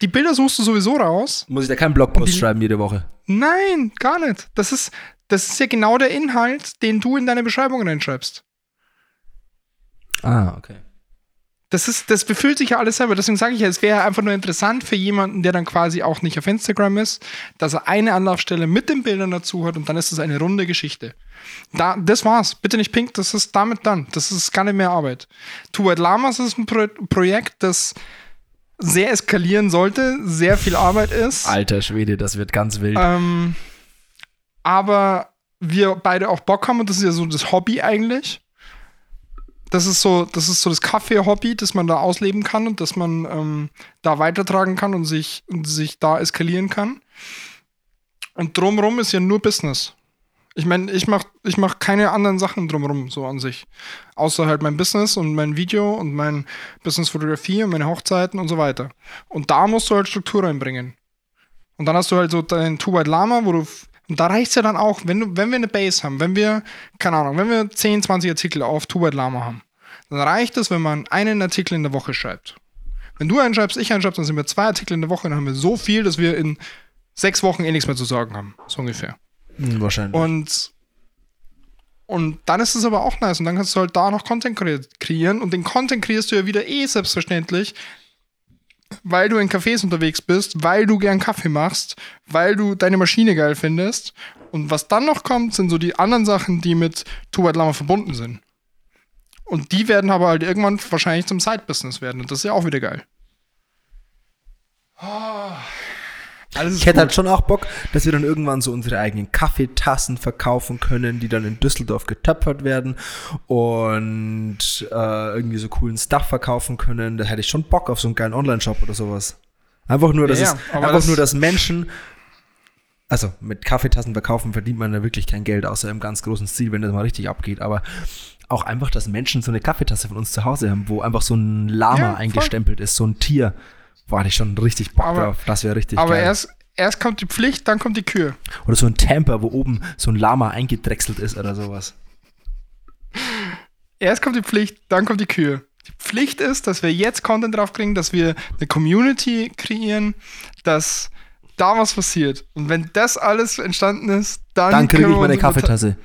S1: die Bilder suchst du sowieso raus.
S2: Muss ich da keinen Blogpost
S1: die-
S2: schreiben jede Woche?
S1: Nein, gar nicht. Das ist, das ist ja genau der Inhalt, den du in deine Beschreibung reinschreibst.
S2: Ah, okay.
S1: Das, ist, das befüllt sich ja alles selber. Deswegen sage ich ja, es wäre einfach nur interessant für jemanden, der dann quasi auch nicht auf Instagram ist, dass er eine Anlaufstelle mit den Bildern dazu hat und dann ist es eine runde Geschichte. Da, das war's. Bitte nicht pink, das ist damit dann. Das ist gar nicht mehr Arbeit. Two White Lamas ist ein Pro Projekt, das sehr eskalieren sollte, sehr viel Arbeit ist.
S2: Alter Schwede, das wird ganz wild.
S1: Ähm, aber wir beide auch Bock haben und das ist ja so das Hobby eigentlich. Das ist so, das ist so das Kaffee-Hobby, das man da ausleben kann und das man ähm, da weitertragen kann und sich, und sich da eskalieren kann. Und drumrum ist ja nur Business. Ich meine, ich mache ich mach keine anderen Sachen drumrum, so an sich. Außer halt mein Business und mein Video und mein Business-Fotografie und meine Hochzeiten und so weiter. Und da musst du halt Struktur reinbringen. Und dann hast du halt so dein Two White Lama, wo du. Und da reicht es ja dann auch, wenn, wenn wir eine Base haben, wenn wir, keine Ahnung, wenn wir 10, 20 Artikel auf White Lama haben, dann reicht es, wenn man einen Artikel in der Woche schreibt. Wenn du einen schreibst, ich einen schreibst, dann sind wir zwei Artikel in der Woche, dann haben wir so viel, dass wir in sechs Wochen eh nichts mehr zu sagen haben. So ungefähr.
S2: Hm, wahrscheinlich.
S1: Und, und dann ist es aber auch nice. Und dann kannst du halt da noch Content kre kreieren. Und den Content kreierst du ja wieder eh selbstverständlich, weil du in Cafés unterwegs bist, weil du gern Kaffee machst, weil du deine Maschine geil findest. Und was dann noch kommt, sind so die anderen Sachen, die mit White Lama verbunden sind. Und die werden aber halt irgendwann wahrscheinlich zum Side-Business werden. Und das ist ja auch wieder geil. Oh,
S2: Ich hätte
S1: gut.
S2: halt schon auch Bock, dass wir dann irgendwann so unsere eigenen Kaffeetassen verkaufen können, die dann in Düsseldorf getöpfert werden und äh, irgendwie so coolen Stuff verkaufen können. Da hätte ich schon Bock auf so einen geilen Online-Shop oder sowas. Einfach nur, dass
S1: Ja,
S2: es, einfach
S1: das-
S2: nur, dass Menschen, also mit Kaffeetassen verkaufen verdient man da wirklich kein Geld, außer im ganz großen Stil, wenn das mal richtig abgeht. Aber auch einfach, dass Menschen so eine Kaffeetasse von uns zu Hause haben, wo einfach so ein Lama
S1: Ja,
S2: eingestempelt ist, so ein Tier. Hatte ich schon richtig Bock
S1: Aber-
S2: drauf. Das wäre richtig
S1: Aber
S2: geil.
S1: erst, erst kommt die Pflicht, dann kommt die Kür.
S2: Oder so ein Tamper, wo oben so ein Lama eingedrechselt ist oder sowas.
S1: Erst kommt die Pflicht, dann kommt die Kür. Die Pflicht ist, dass wir jetzt Content drauf kriegen, dass wir eine Community kreieren, dass da was passiert. Und wenn das alles entstanden ist, dann,
S2: Dann kriege ich meine Kaffeetasse.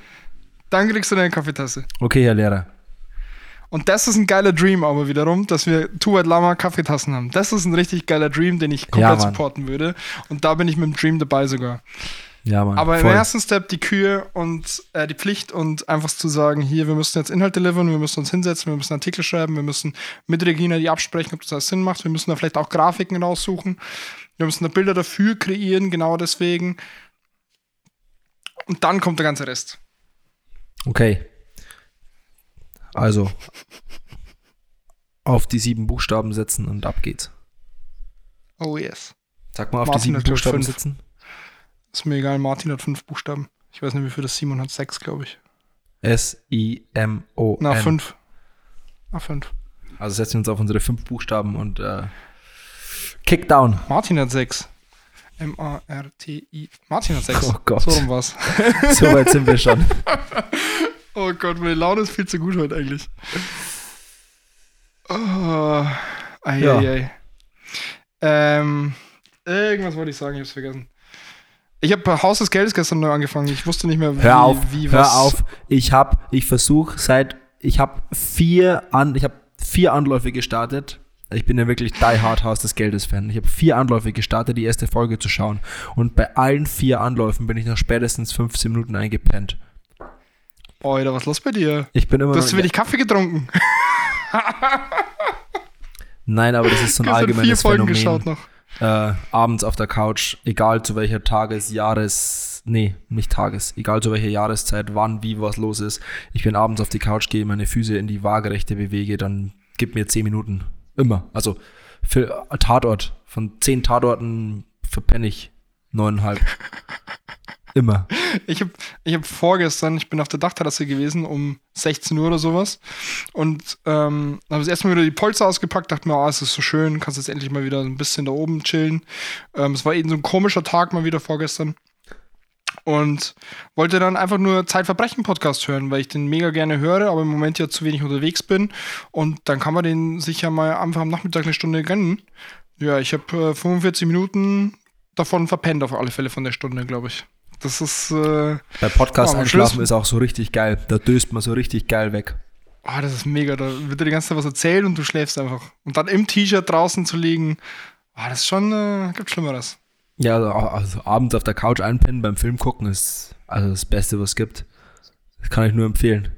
S1: Dann kriegst du deine Kaffeetasse.
S2: Okay, Herr Lehrer.
S1: Und das ist ein geiler Dream aber wiederum, dass wir White Lama Kaffeetassen haben. Das ist ein richtig geiler Dream, den ich komplett
S2: Mann.
S1: supporten würde. Und da bin ich mit dem Dream dabei sogar.
S2: Ja, Mann.
S1: Aber
S2: voll.
S1: im ersten Step die Kühe und äh, die Pflicht und einfach zu sagen, hier, wir müssen jetzt Inhalt delivern, wir müssen uns hinsetzen, wir müssen Artikel schreiben, wir müssen mit Regina die absprechen, ob das alles Sinn macht, wir müssen da vielleicht auch Grafiken raussuchen, wir müssen da Bilder dafür kreieren, genau deswegen. Und dann kommt der ganze Rest.
S2: Okay. Also. Auf die sieben Buchstaben setzen und ab geht's.
S1: Oh yes.
S2: Sag mal auf
S1: Martin
S2: die sieben Buchstaben
S1: fünf.
S2: setzen.
S1: Ist mir egal, Martin hat fünf Buchstaben. Ich weiß nicht, wie viel das Simon hat, sechs, glaube ich.
S2: S-I-M-O-N.
S1: Na, fünf. Na, fünf.
S2: Also setzen wir uns auf unsere fünf Buchstaben und äh, Kickdown.
S1: Martin hat sechs. M-A-R-T-I. Martin hat sechs.
S2: Oh Gott.
S1: So rum war's.
S2: So weit sind wir schon.
S1: Oh Gott, meine Laune ist viel zu gut heute eigentlich. Oh, ei,
S2: Ja.
S1: ei, ei. Ähm, irgendwas wollte ich sagen, ich hab's vergessen. Ich habe Haus des Geldes gestern neu angefangen. Ich wusste nicht mehr, wie,
S2: Hör auf,
S1: wie
S2: hör
S1: was.
S2: auf. Ich hab, ich versuche seit, ich habe vier an, ich habe vier Anläufe gestartet Ich bin ja wirklich die Hard Haus des Geldes Fan. Ich habe vier Anläufe gestartet, die erste Folge zu schauen. Und bei allen vier Anläufen bin ich nach spätestens 15 Minuten eingepennt.
S1: Alter, was ist los bei dir?
S2: Ich bin immer
S1: Du hast zu wenig Kaffee getrunken.
S2: Nein, aber das ist so ein
S1: Gestern vier
S2: allgemeines
S1: Folgen
S2: Phänomen.
S1: geschaut noch.
S2: Äh, abends auf der Couch, egal zu welcher Tages-, Jahres-, nee, nicht Tages, egal zu welcher Jahreszeit, wann, wie was los ist. Ich bin abends auf die Couch, gehe meine Füße in die Waagerechte bewege, dann gib mir 10 Minuten. Immer. Also für Tatort. Von 10 Tatorten verpenne ich neuneinhalb. Immer.
S1: Ich habe ich hab vorgestern, ich bin auf der Dachterrasse gewesen um 16 Uhr oder sowas und ähm, habe das erste Mal wieder die Polster ausgepackt, dachte mir, oh, es ist so schön, kannst jetzt endlich mal wieder ein bisschen da oben chillen. Ähm, es war eben so ein komischer Tag mal wieder vorgestern und wollte dann einfach nur Zeitverbrechen-Podcast hören, weil ich den mega gerne höre, aber im Moment ja zu wenig unterwegs bin und dann kann man den sicher mal einfach am Nachmittag eine Stunde gönnen. Ja, ich habe äh, 45 Minuten davon verpennt auf alle Fälle von der Stunde, glaube ich. Das ist, äh,
S2: Bei Podcast
S1: Oh,
S2: einschlafen ist auch so richtig geil. Da döst man so richtig geil weg.
S1: oh, das ist mega. Da wird dir die ganze Zeit was erzählt und du schläfst einfach. Und dann im T-Shirt draußen zu liegen, oh, das ist schon, äh, gibt Schlimmeres.
S2: Ja, also, also abends auf der Couch einpennen beim Film gucken ist also das Beste, was es gibt. Das kann ich nur empfehlen.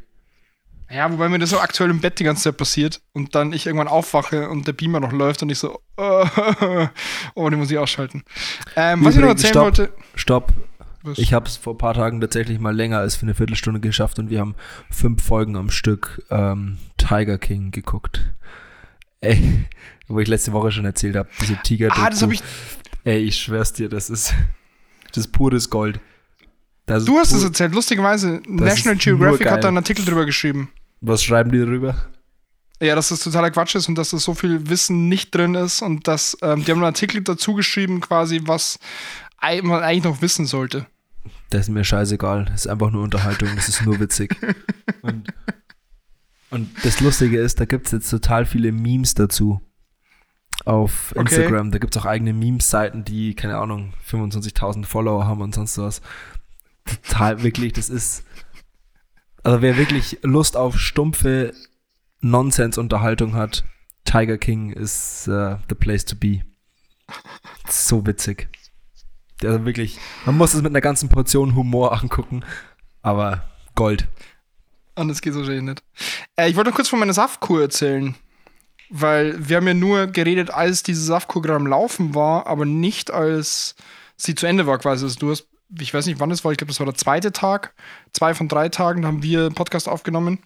S1: Ja, wobei mir das so aktuell im Bett die ganze Zeit passiert und dann ich irgendwann aufwache und der Beamer noch läuft und ich so, oh, den muss ich ausschalten. Ähm, was ich noch erzählen
S2: stopp.
S1: wollte.
S2: Stopp.
S1: Was?
S2: Ich habe es vor ein paar Tagen tatsächlich mal länger als für eine Viertelstunde geschafft und wir haben fünf Folgen am Stück ähm, Tiger King geguckt. Ey, wo ich letzte Woche schon erzählt habe, diese tiger
S1: ah, das habe ich.
S2: Ey, ich schwör's dir, das ist das ist pures Gold. Das
S1: Du hast es erzählt. Lustigerweise, National Geographic hat da einen Artikel drüber geschrieben.
S2: Was schreiben die darüber?
S1: Ja, dass das totaler Quatsch ist und dass das so viel Wissen nicht drin ist und dass ähm, die haben einen Artikel dazu geschrieben, quasi, was man eigentlich noch wissen sollte.
S2: Das ist mir scheißegal. Das ist einfach nur Unterhaltung. Das ist nur witzig. Und, und das Lustige ist, da gibt es jetzt total viele Memes dazu. Auf
S1: Okay.
S2: Instagram. Da gibt es auch eigene Memes-Seiten, die, keine Ahnung, 25.000 Follower haben und sonst was. Total, wirklich, das ist. Also, wer wirklich Lust auf stumpfe Nonsense-Unterhaltung hat, Tiger King ist äh, the place to be. So witzig. Also wirklich, man muss es mit einer ganzen Portion Humor angucken, aber Gold.
S1: Anders geht es wahrscheinlich nicht. Äh, ich wollte noch kurz von meiner Saftkur erzählen. Weil wir haben ja nur geredet, als diese Saftkur gerade am Laufen war, aber nicht als sie zu Ende war quasi. Also du hast, ich weiß nicht wann es war, ich glaube, das war der zweite Tag. Zwei von drei Tagen, da haben wir einen Podcast aufgenommen.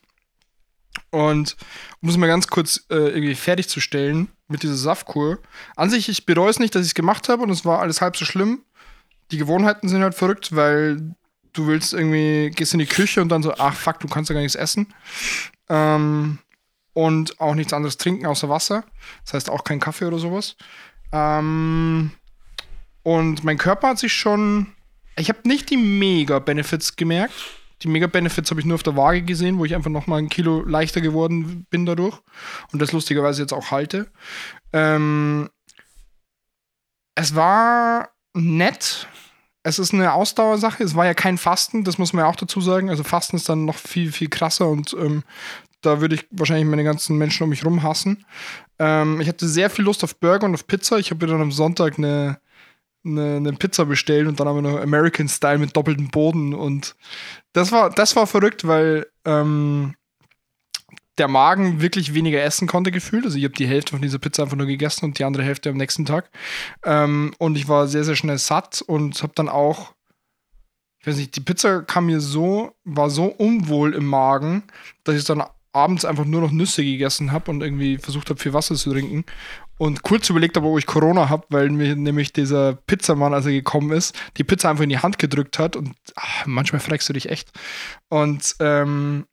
S1: Und um es mal ganz kurz äh, irgendwie fertigzustellen mit dieser Saftkur. An sich, ich bereue es nicht, dass ich es gemacht habe und es war alles halb so schlimm. Die Gewohnheiten sind halt verrückt, weil du willst irgendwie, gehst in die Küche und dann so, ach fuck, du kannst ja gar nichts essen. Ähm, und auch nichts anderes trinken außer Wasser. Das heißt auch kein Kaffee oder sowas. Ähm, und mein Körper hat sich schon. Ich habe nicht die Mega-Benefits gemerkt. Die Mega-Benefits habe ich nur auf der Waage gesehen, wo ich einfach noch mal ein Kilo leichter geworden bin dadurch. Und das lustigerweise jetzt auch halte. Ähm, es war nett. Es ist eine Ausdauersache. Es war ja kein Fasten, das muss man ja auch dazu sagen. Also Fasten ist dann noch viel, viel krasser und ähm, da würde ich wahrscheinlich meine ganzen Menschen um mich rum hassen. Ähm, ich hatte sehr viel Lust auf Burger und auf Pizza. Ich habe mir dann am Sonntag eine, eine, eine Pizza bestellt und dann haben wir noch American Style mit doppeltem Boden. Und das war, das war verrückt, weil ähm, der Magen wirklich weniger essen konnte gefühlt. Also ich habe die Hälfte von dieser Pizza einfach nur gegessen und die andere Hälfte am nächsten Tag. Ähm, und ich war sehr, sehr schnell satt und habe dann auch, ich weiß nicht, die Pizza kam mir so, war so unwohl im Magen, dass ich dann abends einfach nur noch Nüsse gegessen habe und irgendwie versucht habe, viel Wasser zu trinken. Und kurz überlegt habe, ob ich Corona habe, weil mir nämlich dieser Pizzamann, als er gekommen ist, die Pizza einfach in die Hand gedrückt hat und ach, manchmal fragst du dich echt. Und ähm,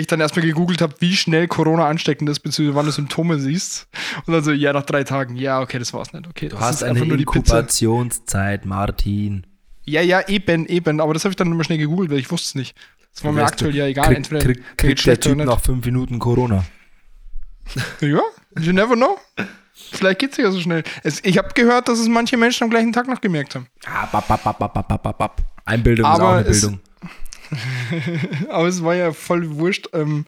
S1: ich dann erstmal gegoogelt habe, wie schnell Corona ansteckend ist, beziehungsweise wann du Symptome siehst. Und dann so, ja, nach drei Tagen, ja, okay, das war's nicht. Okay,
S2: Du hast
S1: ist
S2: eine
S1: einfach nur die Pizza.
S2: Inkubationszeit, Martin.
S1: Ja, ja, eben, eben. Aber das habe ich dann immer schnell gegoogelt, weil ich wusste es nicht. Das war mir aktuell
S2: du,
S1: ja egal.
S2: Krieg,
S1: Entweder
S2: krieg, kriegt der Typ nach fünf Minuten Corona.
S1: Ja, you never know. Vielleicht geht's ja so schnell. Es, ich habe gehört, dass es manche Menschen am gleichen Tag noch gemerkt haben.
S2: Ah, bap, bap, bap, bap, bap, bap. Einbildung ist
S1: Aber
S2: auch eine Bildung.
S1: Aber es war ja voll wurscht. Ähm,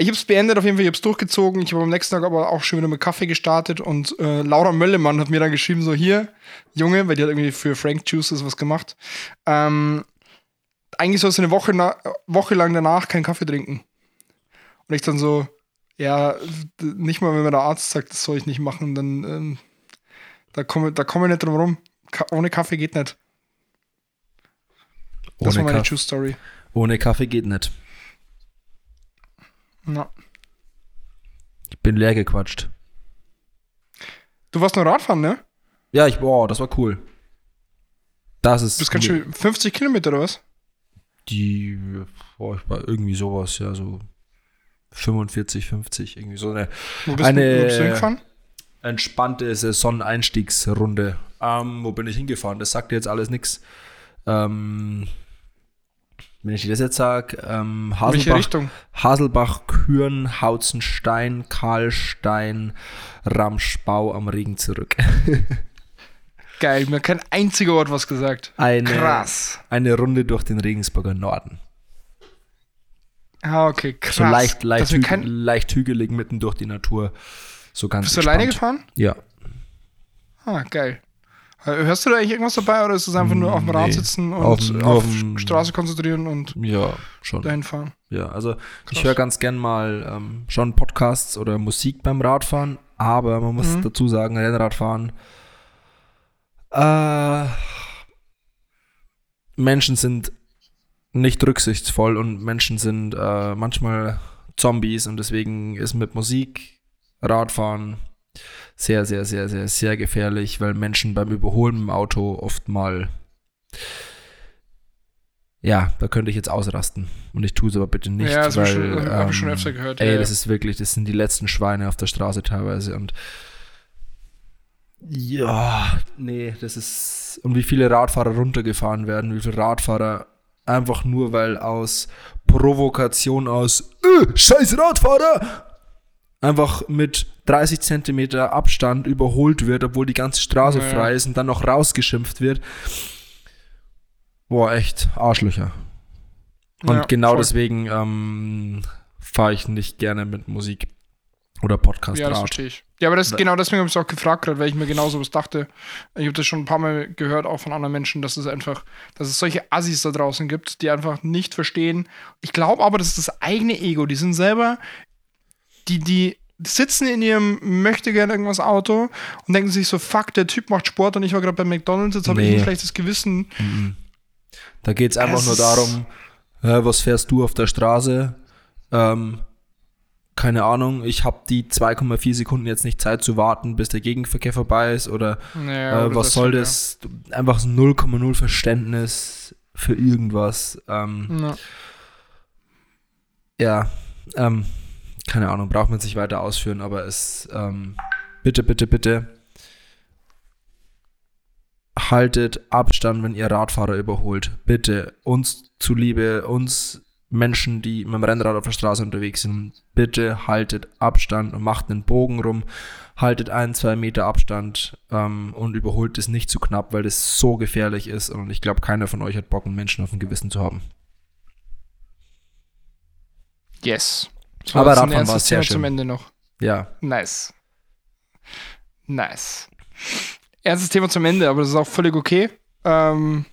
S1: Ich habe es beendet, auf jeden Fall, ich habe es durchgezogen. Ich habe am nächsten Tag aber auch schon wieder mit Kaffee gestartet und äh, Laura Möllemann hat mir dann geschrieben, so hier, Junge, weil die hat irgendwie für Frank Juices was gemacht. Ähm, eigentlich sollst du eine Woche, Woche lang danach keinen Kaffee trinken. Und ich dann so, ja, nicht mal, wenn mir der Arzt sagt, das soll ich nicht machen, dann ähm, da komme da komm ich nicht drum rum. Ka ohne Kaffee geht nicht. Das
S2: Ohne,
S1: war meine
S2: Kaff
S1: Juice Story.
S2: ohne Kaffee geht nicht.
S1: Ja.
S2: Ich bin leer gequatscht.
S1: Du warst nur Radfahren, ne?
S2: Ja, ich, boah, das war cool. Das ist
S1: Du bist ganz schön 50 Kilometer oder was?
S2: die, boah, ich war irgendwie sowas, ja, so 45, 50, irgendwie so eine
S1: Wo bist,
S2: Eine-
S1: du, wo bist du hingefahren?
S2: entspannte Saison-Einstiegsrunde. Ähm, wo bin ich hingefahren? Das sagt dir jetzt alles nichts. Ähm, wenn ich dir das jetzt sage, ähm, Haselbach? Haselbach, Küren, Hauzenstein, Karlstein, Ramschbau am Regen zurück.
S1: Geil, mir hat kein einziger Wort was gesagt.
S2: Eine,
S1: Krass.
S2: eine Runde durch den Regensburger Norden.
S1: Ah, okay, krass.
S2: So leicht, leicht, hüg
S1: kein,
S2: leicht hügelig mitten durch die Natur. So ganz
S1: bist du alleine
S2: entspannt.
S1: gefahren?
S2: Ja.
S1: Ah, geil. Hörst du da eigentlich irgendwas dabei oder ist es einfach nur auf dem Rad
S2: Nee.
S1: sitzen und
S2: Auf
S1: auf, Straße konzentrieren und
S2: Ja, schon.
S1: dahin fahren?
S2: Ja, also ich
S1: Krass.
S2: höre ganz gern mal ähm, schon Podcasts oder Musik beim Radfahren, aber man muss
S1: Mhm.
S2: dazu sagen, Rennradfahren. Äh, Menschen sind nicht rücksichtsvoll und Menschen sind äh, manchmal Zombies und deswegen ist mit Musik Radfahren sehr, sehr, sehr, sehr, sehr gefährlich, weil Menschen beim Überholen im Auto oft mal ja, da könnte ich jetzt ausrasten. Und ich tue es aber bitte nicht,
S1: Ja, das hab ich hab ich schon
S2: ähm,
S1: öfter gehört,
S2: Ey,
S1: ja,
S2: das ist wirklich, das sind die letzten Schweine auf der Straße teilweise und ja, nee, das ist und wie viele Radfahrer runtergefahren werden, wie viele Radfahrer einfach nur weil aus Provokation aus äh, scheiß Radfahrer einfach mit 30 Zentimeter Abstand überholt wird, obwohl die ganze Straße
S1: Ja, ja.
S2: frei ist und dann noch rausgeschimpft wird. Boah, echt Arschlöcher. Und
S1: Ja,
S2: genau
S1: voll.
S2: deswegen ähm, fahre ich nicht gerne mit Musik oder Podcast
S1: Ja, das verstehe ich. Ja, aber das, genau deswegen habe ich es auch gefragt gerade, weil ich mir genau sowas dachte. Ich habe das schon ein paar Mal gehört, auch von anderen Menschen, dass es einfach, dass es solche Assis da draußen gibt, die einfach nicht verstehen. Ich glaube aber, das ist das eigene Ego. Die sind selber, die, die sitzen in ihrem möchte gerne irgendwas Auto und denken sich so, fuck, der Typ macht Sport und ich war gerade bei McDonalds, jetzt habe ich
S2: Nee.
S1: ein schlechtes Gewissen.
S2: Da geht es einfach
S1: Das
S2: nur darum, ja, was fährst du auf der Straße? Ähm, keine Ahnung, ich habe die 2,4 Sekunden jetzt nicht Zeit zu warten, bis der Gegenverkehr vorbei ist oder
S1: Naja,
S2: äh,
S1: oder
S2: was soll
S1: ja.
S2: das? Einfach so 0,0 Verständnis für irgendwas. Ähm,
S1: Ja.
S2: ja, ähm, keine Ahnung, braucht man sich weiter ausführen, aber es, ähm, bitte, bitte, bitte, haltet Abstand, wenn ihr Radfahrer überholt. Bitte, uns zuliebe, uns Menschen, die mit dem Rennrad auf der Straße unterwegs sind, bitte haltet Abstand und macht einen Bogen rum, haltet ein, zwei Meter Abstand ähm, und überholt es nicht zu knapp, weil das so gefährlich ist und ich glaube, keiner von euch hat Bock, einen Menschen auf dem Gewissen zu haben.
S1: Yes.
S2: Aber
S1: jetzt ein
S2: Radfahren war sehr
S1: Thema zum
S2: schön.
S1: Ende noch.
S2: Ja,
S1: Nice. Nice. Ernstes Thema zum Ende, aber das ist auch völlig okay. Ähm,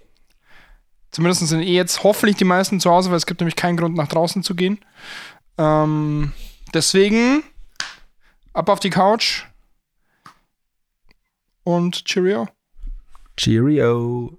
S1: zumindest sind eh jetzt hoffentlich die meisten zu Hause, weil es gibt nämlich keinen Grund, nach draußen zu gehen. Ähm, deswegen ab auf die Couch und Cheerio.
S2: Cheerio.